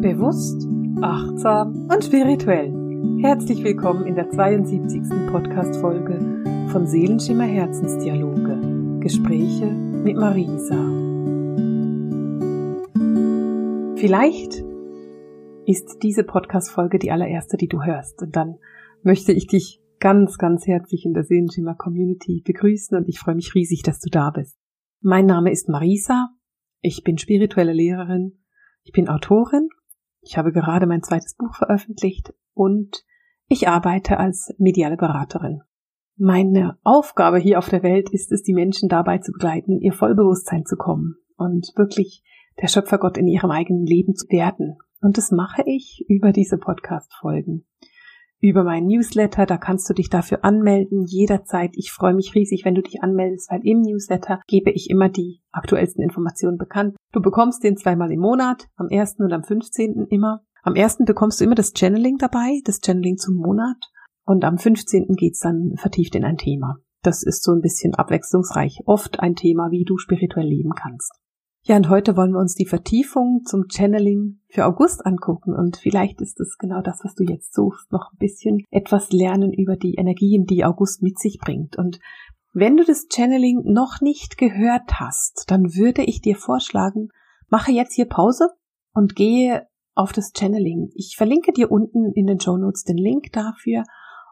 Bewusst, achtsam und spirituell. Herzlich willkommen in der 72. Podcast-Folge von Seelenschimmer Herzensdialoge. Gespräche mit Marisa. Vielleicht ist diese Podcast-Folge die allererste, die du hörst. Und dann möchte ich dich ganz, ganz herzlich in der Seelenschimmer Community begrüßen und ich freue mich riesig, dass du da bist. Mein Name ist Marisa. Ich bin spirituelle Lehrerin. Ich bin Autorin ich habe gerade mein zweites Buch veröffentlicht und ich arbeite als mediale Beraterin. Meine Aufgabe hier auf der Welt ist es, die Menschen dabei zu begleiten, ihr Vollbewusstsein zu kommen und wirklich der Schöpfergott in ihrem eigenen Leben zu werden. Und das mache ich über diese Podcast-Folgen über meinen Newsletter. Da kannst du dich dafür anmelden, jederzeit. Ich freue mich riesig, wenn du dich anmeldest, weil im Newsletter gebe ich immer die aktuellsten Informationen bekannt. Du bekommst den zweimal im Monat, am 1. und am 15. immer. Am 1. bekommst du immer das Channeling dabei, das Channeling zum Monat. Und am 15. geht's dann vertieft in ein Thema. Das ist so ein bisschen abwechslungsreich. Oft ein Thema, wie du spirituell leben kannst. Ja, und heute wollen wir uns die Vertiefung zum Channeling für August angucken und vielleicht ist es genau das, was du jetzt suchst, noch ein bisschen etwas lernen über die Energien, die August mit sich bringt. Und wenn du das Channeling noch nicht gehört hast, dann würde ich dir vorschlagen, mache jetzt hier Pause und gehe auf das Channeling. Ich verlinke dir unten in den Show Notes den Link dafür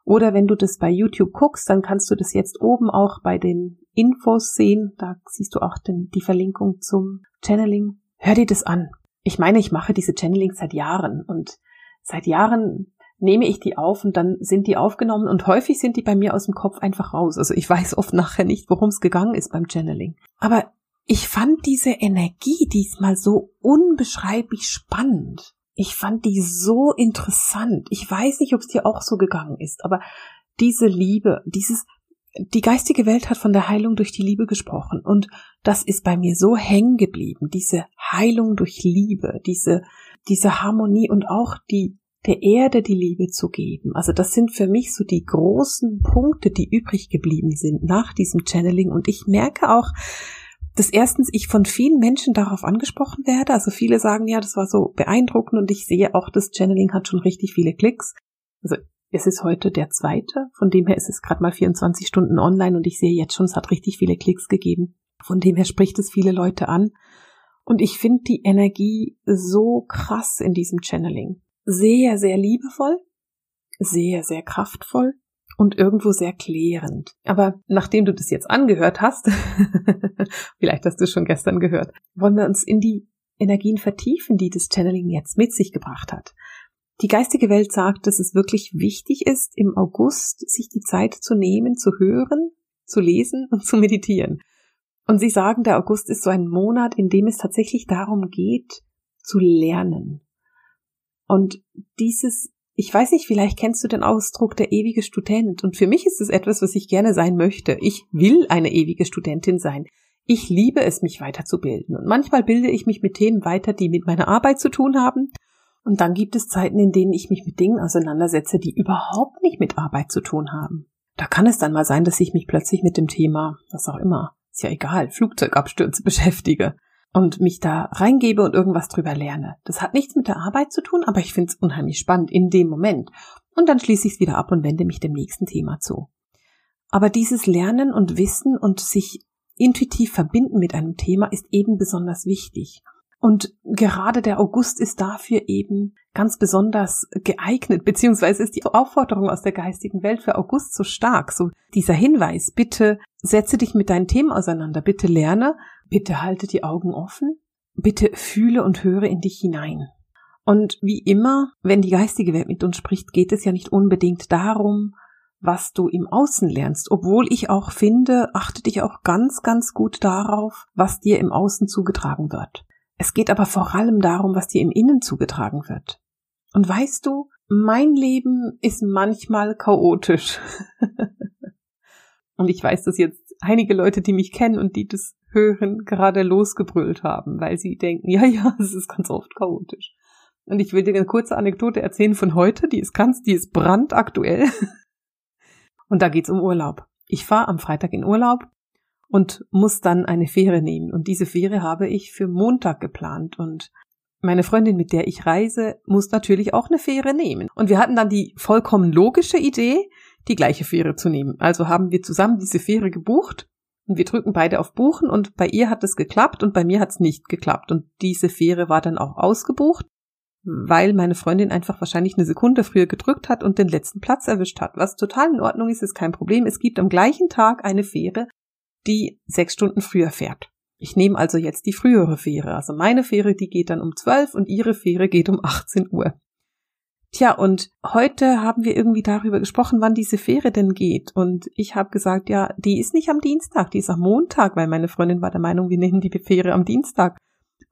oder wenn du das bei YouTube guckst, dann kannst du das jetzt oben auch bei den Infos sehen. Da siehst du auch den, die Verlinkung zum Channeling. Hör dir das an. Ich meine, ich mache diese Channelings seit Jahren und seit Jahren nehme ich die auf und dann sind die aufgenommen und häufig sind die bei mir aus dem Kopf einfach raus. Also ich weiß oft nachher nicht, worum es gegangen ist beim Channeling. Aber ich fand diese Energie diesmal so unbeschreiblich spannend. Ich fand die so interessant. Ich weiß nicht, ob es dir auch so gegangen ist, aber diese Liebe, dieses, die geistige Welt hat von der Heilung durch die Liebe gesprochen und das ist bei mir so hängen geblieben. Diese Heilung durch Liebe, diese, diese Harmonie und auch die, der Erde die Liebe zu geben. Also das sind für mich so die großen Punkte, die übrig geblieben sind nach diesem Channeling und ich merke auch, dass erstens ich von vielen Menschen darauf angesprochen werde. Also viele sagen, ja, das war so beeindruckend und ich sehe auch, das Channeling hat schon richtig viele Klicks. Also es ist heute der zweite, von dem her ist es gerade mal 24 Stunden online und ich sehe jetzt schon, es hat richtig viele Klicks gegeben. Von dem her spricht es viele Leute an. Und ich finde die Energie so krass in diesem Channeling. Sehr, sehr liebevoll, sehr, sehr kraftvoll und irgendwo sehr klärend. Aber nachdem du das jetzt angehört hast, vielleicht hast du es schon gestern gehört, wollen wir uns in die Energien vertiefen, die das Channeling jetzt mit sich gebracht hat. Die geistige Welt sagt, dass es wirklich wichtig ist, im August sich die Zeit zu nehmen, zu hören, zu lesen und zu meditieren. Und sie sagen, der August ist so ein Monat, in dem es tatsächlich darum geht, zu lernen. Und dieses ich weiß nicht, vielleicht kennst du den Ausdruck der ewige Student. Und für mich ist es etwas, was ich gerne sein möchte. Ich will eine ewige Studentin sein. Ich liebe es, mich weiterzubilden. Und manchmal bilde ich mich mit Themen weiter, die mit meiner Arbeit zu tun haben. Und dann gibt es Zeiten, in denen ich mich mit Dingen auseinandersetze, die überhaupt nicht mit Arbeit zu tun haben. Da kann es dann mal sein, dass ich mich plötzlich mit dem Thema, was auch immer, ist ja egal, Flugzeugabstürze beschäftige und mich da reingebe und irgendwas drüber lerne. Das hat nichts mit der Arbeit zu tun, aber ich finde es unheimlich spannend in dem Moment. Und dann schließe ich es wieder ab und wende mich dem nächsten Thema zu. Aber dieses Lernen und Wissen und sich intuitiv verbinden mit einem Thema ist eben besonders wichtig. Und gerade der August ist dafür eben ganz besonders geeignet, beziehungsweise ist die Aufforderung aus der geistigen Welt für August so stark, so dieser Hinweis, bitte setze dich mit deinen Themen auseinander, bitte lerne, bitte halte die Augen offen, bitte fühle und höre in dich hinein. Und wie immer, wenn die geistige Welt mit uns spricht, geht es ja nicht unbedingt darum, was du im Außen lernst, obwohl ich auch finde, achte dich auch ganz, ganz gut darauf, was dir im Außen zugetragen wird. Es geht aber vor allem darum, was dir im Innen zugetragen wird. Und weißt du, mein Leben ist manchmal chaotisch. und ich weiß, dass jetzt einige Leute, die mich kennen und die das hören, gerade losgebrüllt haben, weil sie denken, ja, ja, es ist ganz oft chaotisch. Und ich will dir eine kurze Anekdote erzählen von heute, die ist ganz, die ist brandaktuell. Und da geht's um Urlaub. Ich fahre am Freitag in Urlaub und muss dann eine Fähre nehmen. Und diese Fähre habe ich für Montag geplant. Und meine Freundin, mit der ich reise, muss natürlich auch eine Fähre nehmen. Und wir hatten dann die vollkommen logische Idee, die gleiche Fähre zu nehmen. Also haben wir zusammen diese Fähre gebucht und wir drücken beide auf Buchen und bei ihr hat es geklappt und bei mir hat es nicht geklappt. Und diese Fähre war dann auch ausgebucht, weil meine Freundin einfach wahrscheinlich eine Sekunde früher gedrückt hat und den letzten Platz erwischt hat. Was total in Ordnung ist, ist kein Problem. Es gibt am gleichen Tag eine Fähre, die sechs Stunden früher fährt. Ich nehme also jetzt die frühere Fähre. Also meine Fähre, die geht dann um 12 und ihre Fähre geht um 18 Uhr. Tja, und heute haben wir irgendwie darüber gesprochen, wann diese Fähre denn geht. Und ich habe gesagt, ja, die ist nicht am Dienstag, die ist am Montag, weil meine Freundin war der Meinung, wir nehmen die Fähre am Dienstag.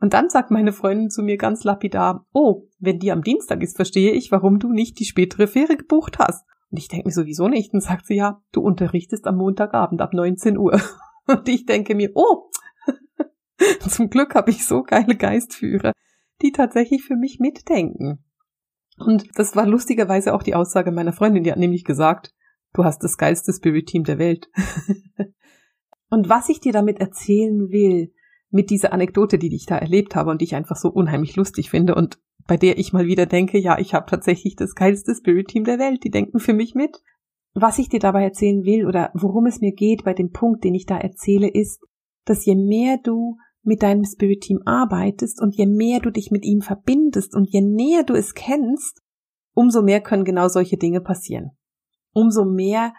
Und dann sagt meine Freundin zu mir ganz lapidar, oh, wenn die am Dienstag ist, verstehe ich, warum du nicht die spätere Fähre gebucht hast. Und ich denke mir sowieso nicht. Und sagt sie, ja, du unterrichtest am Montagabend ab 19 Uhr. Und ich denke mir, oh, Zum Glück habe ich so geile Geistführer, die tatsächlich für mich mitdenken. Und das war lustigerweise auch die Aussage meiner Freundin, die hat nämlich gesagt, du hast das geilste Spirit-Team der Welt. und was ich dir damit erzählen will, mit dieser Anekdote, die ich da erlebt habe und die ich einfach so unheimlich lustig finde und bei der ich mal wieder denke, ja, ich habe tatsächlich das geilste Spirit-Team der Welt, die denken für mich mit. Was ich dir dabei erzählen will oder worum es mir geht bei dem Punkt, den ich da erzähle, ist, dass je mehr du mit deinem Spirit Team arbeitest und je mehr du dich mit ihm verbindest und je näher du es kennst, umso mehr können genau solche Dinge passieren. Umso mehr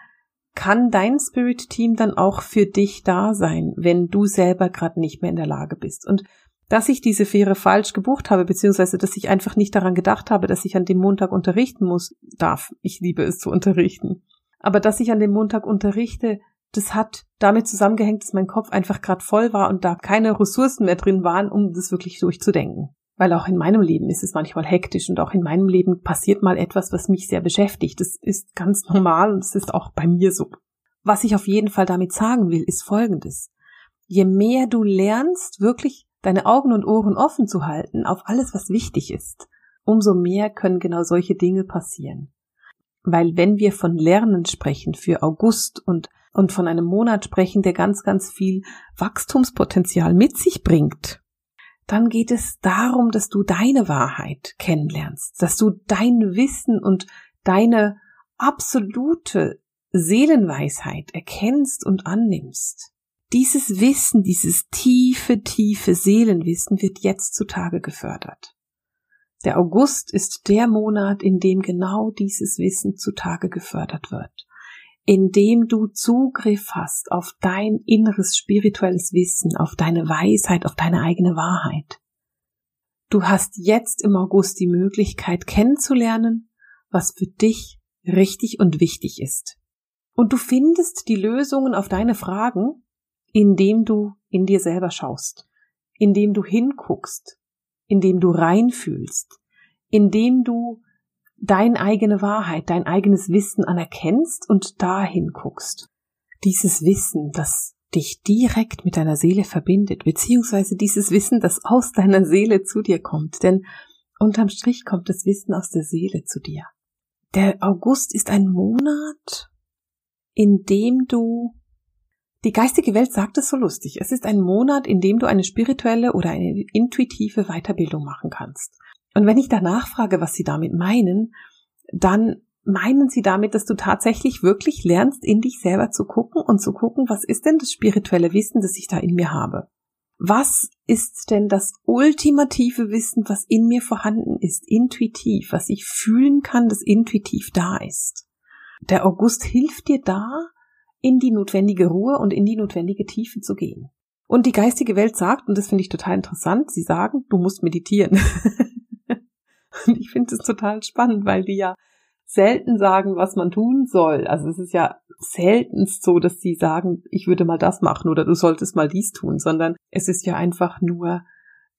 kann dein Spirit Team dann auch für dich da sein, wenn du selber gerade nicht mehr in der Lage bist. Und dass ich diese Fähre falsch gebucht habe, beziehungsweise dass ich einfach nicht daran gedacht habe, dass ich an dem Montag unterrichten muss, darf. Ich liebe es zu unterrichten. Aber dass ich an dem Montag unterrichte, das hat damit zusammengehängt, dass mein Kopf einfach gerade voll war und da keine Ressourcen mehr drin waren, um das wirklich durchzudenken. Weil auch in meinem Leben ist es manchmal hektisch und auch in meinem Leben passiert mal etwas, was mich sehr beschäftigt. Das ist ganz normal und es ist auch bei mir so. Was ich auf jeden Fall damit sagen will, ist Folgendes. Je mehr du lernst, wirklich deine Augen und Ohren offen zu halten auf alles, was wichtig ist, umso mehr können genau solche Dinge passieren. Weil wenn wir von Lernen sprechen für August und und von einem Monat sprechen, der ganz, ganz viel Wachstumspotenzial mit sich bringt, dann geht es darum, dass du deine Wahrheit kennenlernst, dass du dein Wissen und deine absolute Seelenweisheit erkennst und annimmst. Dieses Wissen, dieses tiefe, tiefe Seelenwissen wird jetzt zutage gefördert. Der August ist der Monat, in dem genau dieses Wissen zutage gefördert wird indem du Zugriff hast auf dein inneres spirituelles Wissen, auf deine Weisheit, auf deine eigene Wahrheit. Du hast jetzt im August die Möglichkeit kennenzulernen, was für dich richtig und wichtig ist. Und du findest die Lösungen auf deine Fragen, indem du in dir selber schaust, indem du hinguckst, indem du reinfühlst, indem du dein eigene Wahrheit, dein eigenes Wissen anerkennst und dahin guckst. Dieses Wissen, das dich direkt mit deiner Seele verbindet, beziehungsweise dieses Wissen, das aus deiner Seele zu dir kommt, denn unterm Strich kommt das Wissen aus der Seele zu dir. Der August ist ein Monat, in dem du die geistige Welt sagt es so lustig. Es ist ein Monat, in dem du eine spirituelle oder eine intuitive Weiterbildung machen kannst. Und wenn ich danach frage, was Sie damit meinen, dann meinen Sie damit, dass du tatsächlich wirklich lernst, in dich selber zu gucken und zu gucken, was ist denn das spirituelle Wissen, das ich da in mir habe? Was ist denn das ultimative Wissen, was in mir vorhanden ist, intuitiv, was ich fühlen kann, das intuitiv da ist? Der August hilft dir da, in die notwendige Ruhe und in die notwendige Tiefe zu gehen. Und die geistige Welt sagt, und das finde ich total interessant, sie sagen, du musst meditieren. Und ich finde es total spannend, weil die ja selten sagen, was man tun soll. Also es ist ja seltenst so, dass sie sagen, ich würde mal das machen oder du solltest mal dies tun, sondern es ist ja einfach nur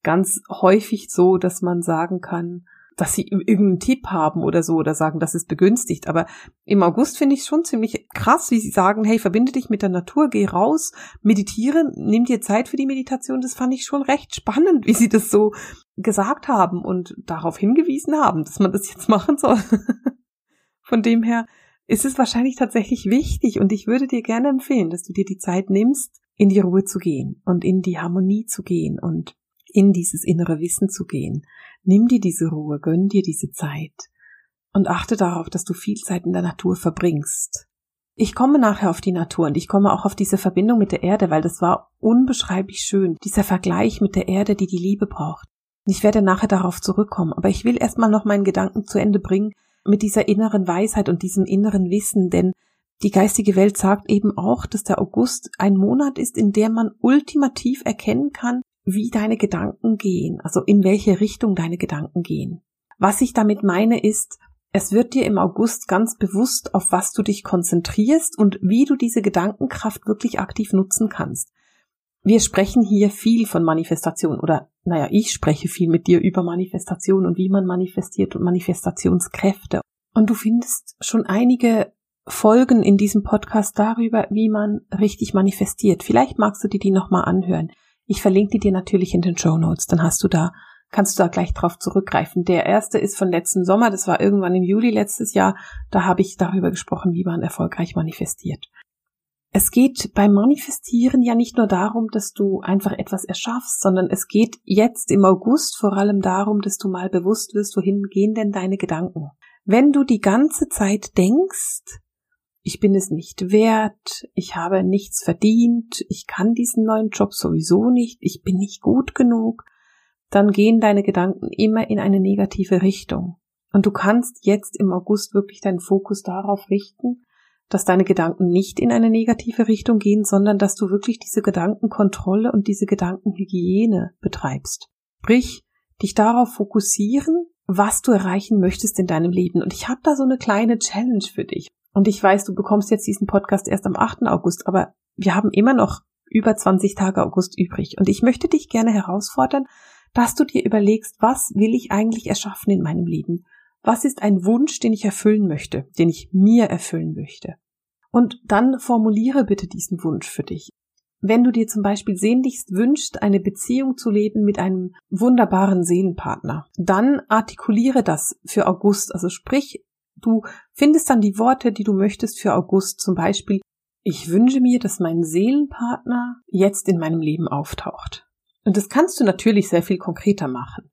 ganz häufig so, dass man sagen kann, dass sie irgendeinen Tipp haben oder so oder sagen, das ist begünstigt. Aber im August finde ich schon ziemlich krass, wie sie sagen, hey, verbinde dich mit der Natur, geh raus, meditiere, nimm dir Zeit für die Meditation. Das fand ich schon recht spannend, wie sie das so gesagt haben und darauf hingewiesen haben, dass man das jetzt machen soll. Von dem her ist es wahrscheinlich tatsächlich wichtig und ich würde dir gerne empfehlen, dass du dir die Zeit nimmst, in die Ruhe zu gehen und in die Harmonie zu gehen und in dieses innere Wissen zu gehen. Nimm dir diese Ruhe, gönn dir diese Zeit und achte darauf, dass du viel Zeit in der Natur verbringst. Ich komme nachher auf die Natur und ich komme auch auf diese Verbindung mit der Erde, weil das war unbeschreiblich schön, dieser Vergleich mit der Erde, die die Liebe braucht. Ich werde nachher darauf zurückkommen, aber ich will erstmal noch meinen Gedanken zu Ende bringen mit dieser inneren Weisheit und diesem inneren Wissen, denn die geistige Welt sagt eben auch, dass der August ein Monat ist, in der man ultimativ erkennen kann, wie deine Gedanken gehen, also in welche Richtung deine Gedanken gehen. Was ich damit meine ist, es wird dir im August ganz bewusst, auf was du dich konzentrierst und wie du diese Gedankenkraft wirklich aktiv nutzen kannst. Wir sprechen hier viel von Manifestation oder, naja, ich spreche viel mit dir über Manifestation und wie man manifestiert und Manifestationskräfte. Und du findest schon einige Folgen in diesem Podcast darüber, wie man richtig manifestiert. Vielleicht magst du dir die nochmal anhören. Ich verlinke die dir natürlich in den Show Notes, dann hast du da kannst du da gleich drauf zurückgreifen. Der erste ist von letzten Sommer, das war irgendwann im Juli letztes Jahr, da habe ich darüber gesprochen, wie man erfolgreich manifestiert. Es geht beim Manifestieren ja nicht nur darum, dass du einfach etwas erschaffst, sondern es geht jetzt im August vor allem darum, dass du mal bewusst wirst, wohin gehen denn deine Gedanken. Wenn du die ganze Zeit denkst, ich bin es nicht wert, ich habe nichts verdient, ich kann diesen neuen Job sowieso nicht, ich bin nicht gut genug, dann gehen deine Gedanken immer in eine negative Richtung. Und du kannst jetzt im August wirklich deinen Fokus darauf richten, dass deine Gedanken nicht in eine negative Richtung gehen, sondern dass du wirklich diese Gedankenkontrolle und diese Gedankenhygiene betreibst. Sprich, dich darauf fokussieren, was du erreichen möchtest in deinem Leben. Und ich habe da so eine kleine Challenge für dich. Und ich weiß, du bekommst jetzt diesen Podcast erst am 8. August, aber wir haben immer noch über 20 Tage August übrig. Und ich möchte dich gerne herausfordern, dass du dir überlegst, was will ich eigentlich erschaffen in meinem Leben? Was ist ein Wunsch, den ich erfüllen möchte, den ich mir erfüllen möchte? Und dann formuliere bitte diesen Wunsch für dich. Wenn du dir zum Beispiel sehnlichst wünscht, eine Beziehung zu leben mit einem wunderbaren Seelenpartner, dann artikuliere das für August. Also sprich, du findest dann die Worte, die du möchtest für August. Zum Beispiel, ich wünsche mir, dass mein Seelenpartner jetzt in meinem Leben auftaucht. Und das kannst du natürlich sehr viel konkreter machen.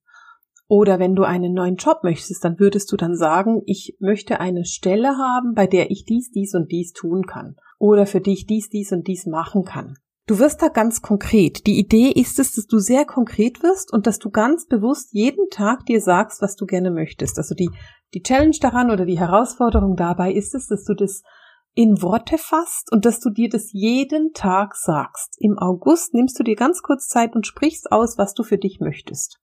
Oder wenn du einen neuen Job möchtest, dann würdest du dann sagen, ich möchte eine Stelle haben, bei der ich dies, dies und dies tun kann. Oder für die ich dies, dies und dies machen kann. Du wirst da ganz konkret. Die Idee ist es, dass du sehr konkret wirst und dass du ganz bewusst jeden Tag dir sagst, was du gerne möchtest. Also die, die Challenge daran oder die Herausforderung dabei ist es, dass du das in Worte fasst und dass du dir das jeden Tag sagst. Im August nimmst du dir ganz kurz Zeit und sprichst aus, was du für dich möchtest.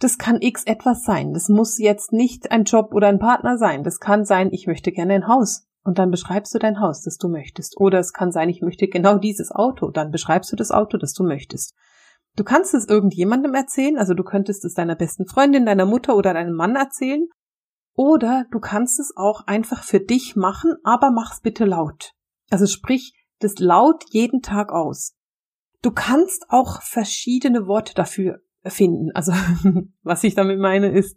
Das kann x etwas sein. Das muss jetzt nicht ein Job oder ein Partner sein. Das kann sein, ich möchte gerne ein Haus. Und dann beschreibst du dein Haus, das du möchtest. Oder es kann sein, ich möchte genau dieses Auto. Dann beschreibst du das Auto, das du möchtest. Du kannst es irgendjemandem erzählen, also du könntest es deiner besten Freundin, deiner Mutter oder deinem Mann erzählen oder du kannst es auch einfach für dich machen, aber mach's bitte laut. Also sprich das laut jeden Tag aus. Du kannst auch verschiedene Worte dafür finden. Also was ich damit meine ist,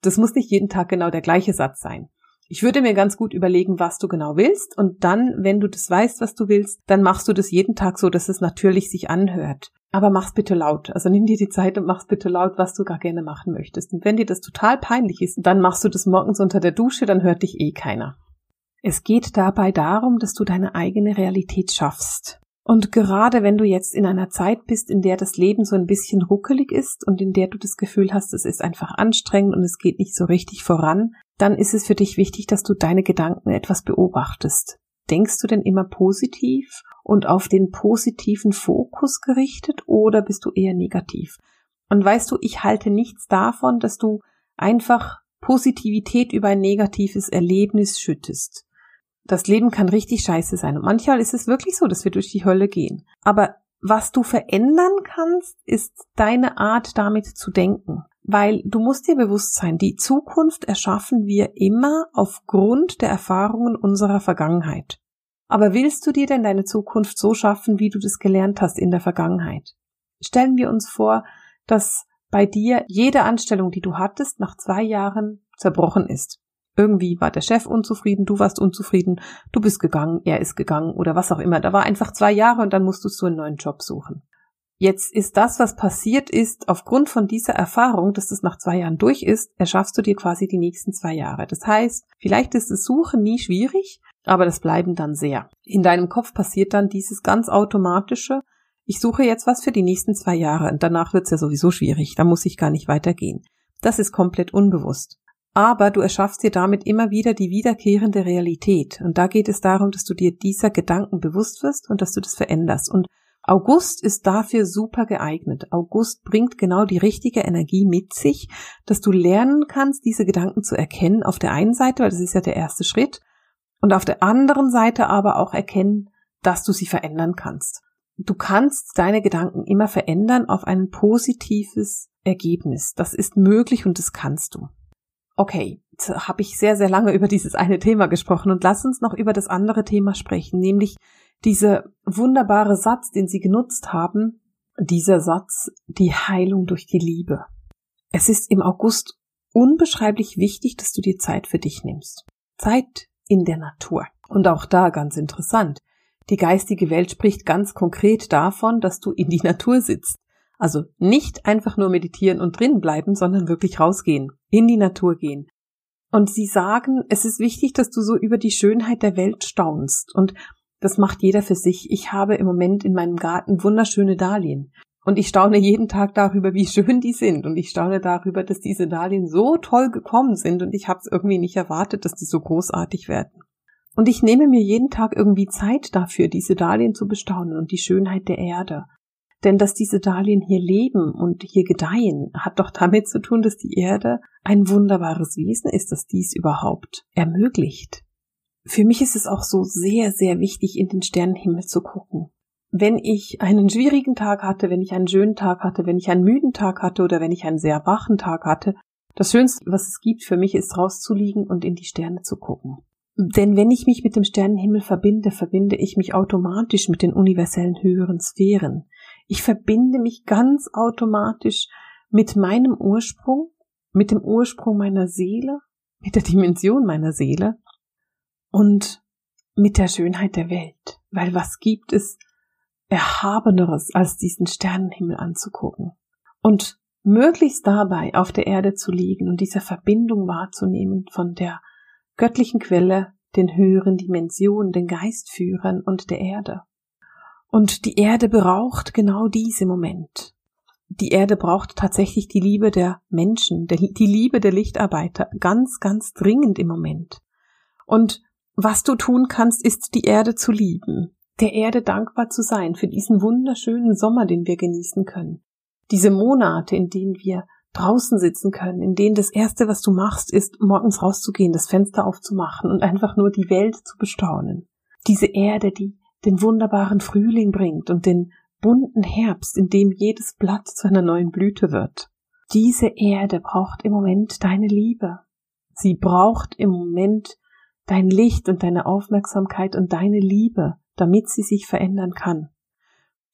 das muss nicht jeden Tag genau der gleiche Satz sein. Ich würde mir ganz gut überlegen, was du genau willst und dann, wenn du das weißt, was du willst, dann machst du das jeden Tag so, dass es natürlich sich anhört. Aber mach's bitte laut. Also nimm dir die Zeit und mach's bitte laut, was du gar gerne machen möchtest. Und wenn dir das total peinlich ist, dann machst du das morgens unter der Dusche, dann hört dich eh keiner. Es geht dabei darum, dass du deine eigene Realität schaffst. Und gerade wenn du jetzt in einer Zeit bist, in der das Leben so ein bisschen ruckelig ist und in der du das Gefühl hast, es ist einfach anstrengend und es geht nicht so richtig voran, dann ist es für dich wichtig, dass du deine Gedanken etwas beobachtest. Denkst du denn immer positiv und auf den positiven Fokus gerichtet oder bist du eher negativ? Und weißt du, ich halte nichts davon, dass du einfach Positivität über ein negatives Erlebnis schüttest. Das Leben kann richtig scheiße sein und manchmal ist es wirklich so, dass wir durch die Hölle gehen. Aber was du verändern kannst, ist deine Art damit zu denken. Weil du musst dir bewusst sein, die Zukunft erschaffen wir immer aufgrund der Erfahrungen unserer Vergangenheit. Aber willst du dir denn deine Zukunft so schaffen, wie du das gelernt hast in der Vergangenheit? Stellen wir uns vor, dass bei dir jede Anstellung, die du hattest, nach zwei Jahren zerbrochen ist. Irgendwie war der Chef unzufrieden, du warst unzufrieden, du bist gegangen, er ist gegangen oder was auch immer. Da war einfach zwei Jahre und dann musstest du einen neuen Job suchen. Jetzt ist das, was passiert ist, aufgrund von dieser Erfahrung, dass das nach zwei Jahren durch ist, erschaffst du dir quasi die nächsten zwei Jahre. Das heißt, vielleicht ist das Suchen nie schwierig, aber das Bleiben dann sehr. In deinem Kopf passiert dann dieses ganz automatische, ich suche jetzt was für die nächsten zwei Jahre und danach wird's ja sowieso schwierig, da muss ich gar nicht weitergehen. Das ist komplett unbewusst. Aber du erschaffst dir damit immer wieder die wiederkehrende Realität. Und da geht es darum, dass du dir dieser Gedanken bewusst wirst und dass du das veränderst. Und August ist dafür super geeignet. August bringt genau die richtige Energie mit sich, dass du lernen kannst, diese Gedanken zu erkennen auf der einen Seite, weil das ist ja der erste Schritt, und auf der anderen Seite aber auch erkennen, dass du sie verändern kannst. Du kannst deine Gedanken immer verändern auf ein positives Ergebnis. Das ist möglich und das kannst du. Okay, habe ich sehr, sehr lange über dieses eine Thema gesprochen und lass uns noch über das andere Thema sprechen, nämlich dieser wunderbare Satz, den Sie genutzt haben, dieser Satz, die Heilung durch die Liebe. Es ist im August unbeschreiblich wichtig, dass du dir Zeit für dich nimmst. Zeit in der Natur. Und auch da ganz interessant. Die geistige Welt spricht ganz konkret davon, dass du in die Natur sitzt. Also nicht einfach nur meditieren und drin bleiben, sondern wirklich rausgehen, in die Natur gehen. Und sie sagen, es ist wichtig, dass du so über die Schönheit der Welt staunst. Und das macht jeder für sich. Ich habe im Moment in meinem Garten wunderschöne Dahlien. Und ich staune jeden Tag darüber, wie schön die sind. Und ich staune darüber, dass diese Dahlien so toll gekommen sind. Und ich habe es irgendwie nicht erwartet, dass die so großartig werden. Und ich nehme mir jeden Tag irgendwie Zeit dafür, diese Dahlien zu bestaunen und die Schönheit der Erde. Denn dass diese Dahlien hier leben und hier gedeihen, hat doch damit zu tun, dass die Erde ein wunderbares Wesen ist, das dies überhaupt ermöglicht für mich ist es auch so sehr, sehr wichtig, in den Sternenhimmel zu gucken. Wenn ich einen schwierigen Tag hatte, wenn ich einen schönen Tag hatte, wenn ich einen müden Tag hatte oder wenn ich einen sehr wachen Tag hatte, das Schönste, was es gibt für mich, ist rauszuliegen und in die Sterne zu gucken. Denn wenn ich mich mit dem Sternenhimmel verbinde, verbinde ich mich automatisch mit den universellen höheren Sphären. Ich verbinde mich ganz automatisch mit meinem Ursprung, mit dem Ursprung meiner Seele, mit der Dimension meiner Seele und mit der Schönheit der Welt, weil was gibt es Erhabeneres, als diesen Sternenhimmel anzugucken und möglichst dabei auf der Erde zu liegen und diese Verbindung wahrzunehmen von der göttlichen Quelle, den höheren Dimensionen, den Geistführern und der Erde. Und die Erde braucht genau diese Moment. Die Erde braucht tatsächlich die Liebe der Menschen, die Liebe der Lichtarbeiter, ganz, ganz dringend im Moment. Und was du tun kannst, ist die Erde zu lieben, der Erde dankbar zu sein für diesen wunderschönen Sommer, den wir genießen können. Diese Monate, in denen wir draußen sitzen können, in denen das Erste, was du machst, ist, morgens rauszugehen, das Fenster aufzumachen und einfach nur die Welt zu bestaunen. Diese Erde, die den wunderbaren Frühling bringt und den bunten Herbst, in dem jedes Blatt zu einer neuen Blüte wird. Diese Erde braucht im Moment deine Liebe. Sie braucht im Moment dein Licht und deine Aufmerksamkeit und deine Liebe, damit sie sich verändern kann.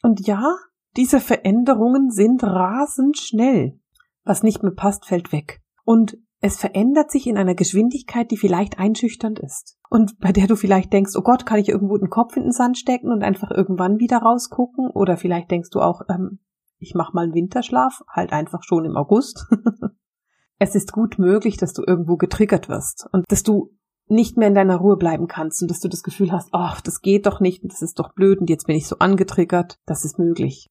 Und ja, diese Veränderungen sind rasend schnell. Was nicht mehr passt, fällt weg. Und es verändert sich in einer Geschwindigkeit, die vielleicht einschüchternd ist. Und bei der du vielleicht denkst, oh Gott, kann ich irgendwo den Kopf in den Sand stecken und einfach irgendwann wieder rausgucken? Oder vielleicht denkst du auch, ähm, ich mach mal einen Winterschlaf, halt einfach schon im August. es ist gut möglich, dass du irgendwo getriggert wirst und dass du nicht mehr in deiner Ruhe bleiben kannst und dass du das Gefühl hast, ach, das geht doch nicht und das ist doch blöd und jetzt bin ich so angetriggert, das ist möglich.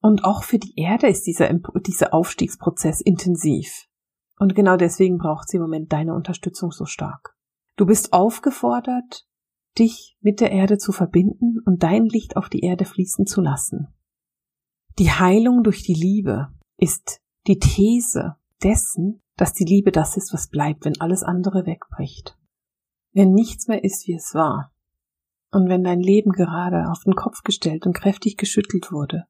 Und auch für die Erde ist dieser, dieser Aufstiegsprozess intensiv. Und genau deswegen braucht sie im Moment deine Unterstützung so stark. Du bist aufgefordert, dich mit der Erde zu verbinden und dein Licht auf die Erde fließen zu lassen. Die Heilung durch die Liebe ist die These dessen, dass die Liebe das ist, was bleibt, wenn alles andere wegbricht wenn nichts mehr ist, wie es war, und wenn dein Leben gerade auf den Kopf gestellt und kräftig geschüttelt wurde,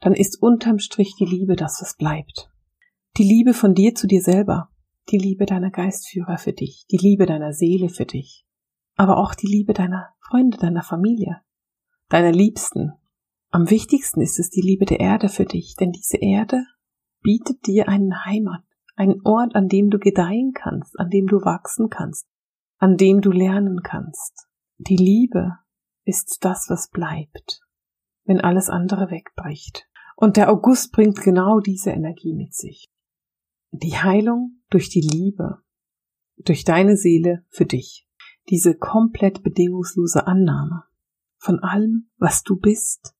dann ist unterm Strich die Liebe das, was bleibt. Die Liebe von dir zu dir selber, die Liebe deiner Geistführer für dich, die Liebe deiner Seele für dich, aber auch die Liebe deiner Freunde, deiner Familie, deiner Liebsten. Am wichtigsten ist es die Liebe der Erde für dich, denn diese Erde bietet dir einen Heimat, einen Ort, an dem du gedeihen kannst, an dem du wachsen kannst, an dem du lernen kannst. Die Liebe ist das, was bleibt, wenn alles andere wegbricht. Und der August bringt genau diese Energie mit sich. Die Heilung durch die Liebe, durch deine Seele für dich. Diese komplett bedingungslose Annahme von allem, was du bist,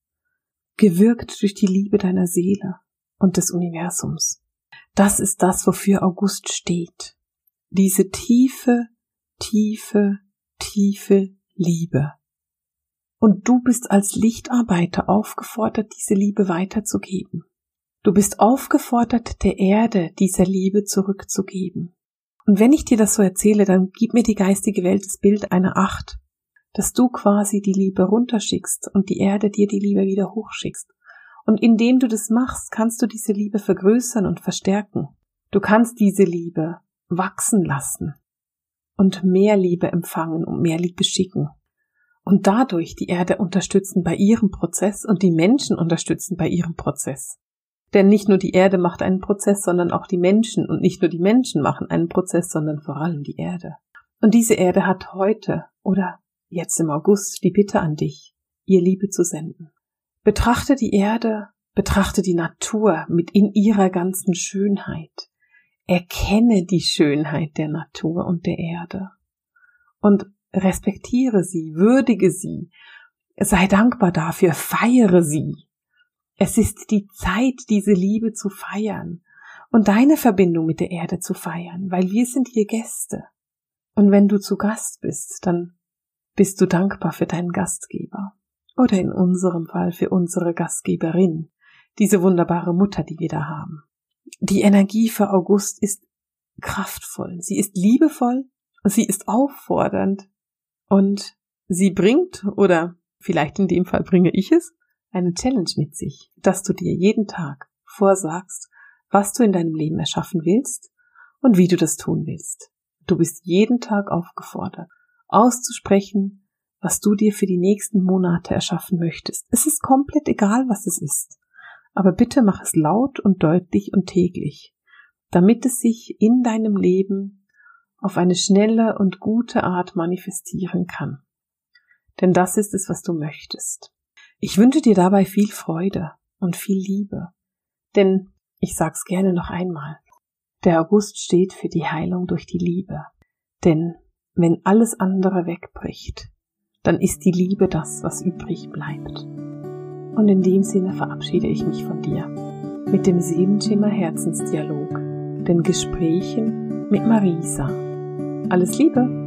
gewirkt durch die Liebe deiner Seele und des Universums. Das ist das, wofür August steht. Diese tiefe, tiefe, tiefe Liebe. Und du bist als Lichtarbeiter aufgefordert, diese Liebe weiterzugeben. Du bist aufgefordert, der Erde diese Liebe zurückzugeben. Und wenn ich dir das so erzähle, dann gib mir die geistige Welt das Bild einer Acht, dass du quasi die Liebe runterschickst und die Erde dir die Liebe wieder hochschickst. Und indem du das machst, kannst du diese Liebe vergrößern und verstärken. Du kannst diese Liebe wachsen lassen und mehr Liebe empfangen und mehr Liebe schicken. Und dadurch die Erde unterstützen bei ihrem Prozess und die Menschen unterstützen bei ihrem Prozess. Denn nicht nur die Erde macht einen Prozess, sondern auch die Menschen. Und nicht nur die Menschen machen einen Prozess, sondern vor allem die Erde. Und diese Erde hat heute oder jetzt im August die Bitte an dich, ihr Liebe zu senden. Betrachte die Erde, betrachte die Natur mit in ihrer ganzen Schönheit. Erkenne die Schönheit der Natur und der Erde. Und respektiere sie, würdige sie, sei dankbar dafür, feiere sie. Es ist die Zeit, diese Liebe zu feiern und deine Verbindung mit der Erde zu feiern, weil wir sind hier Gäste. Und wenn du zu Gast bist, dann bist du dankbar für deinen Gastgeber oder in unserem Fall für unsere Gastgeberin, diese wunderbare Mutter, die wir da haben. Die Energie für August ist kraftvoll, sie ist liebevoll, sie ist auffordernd und sie bringt, oder vielleicht in dem Fall bringe ich es, eine Challenge mit sich, dass du dir jeden Tag vorsagst, was du in deinem Leben erschaffen willst und wie du das tun willst. Du bist jeden Tag aufgefordert, auszusprechen, was du dir für die nächsten Monate erschaffen möchtest. Es ist komplett egal, was es ist. Aber bitte mach es laut und deutlich und täglich, damit es sich in deinem Leben auf eine schnelle und gute Art manifestieren kann. Denn das ist es, was du möchtest. Ich wünsche dir dabei viel Freude und viel Liebe. Denn, ich sag's gerne noch einmal, der August steht für die Heilung durch die Liebe. Denn wenn alles andere wegbricht, dann ist die Liebe das, was übrig bleibt. Und in dem Sinne verabschiede ich mich von dir mit dem Seelenschimmer Herzensdialog, den Gesprächen mit Marisa. Alles Liebe!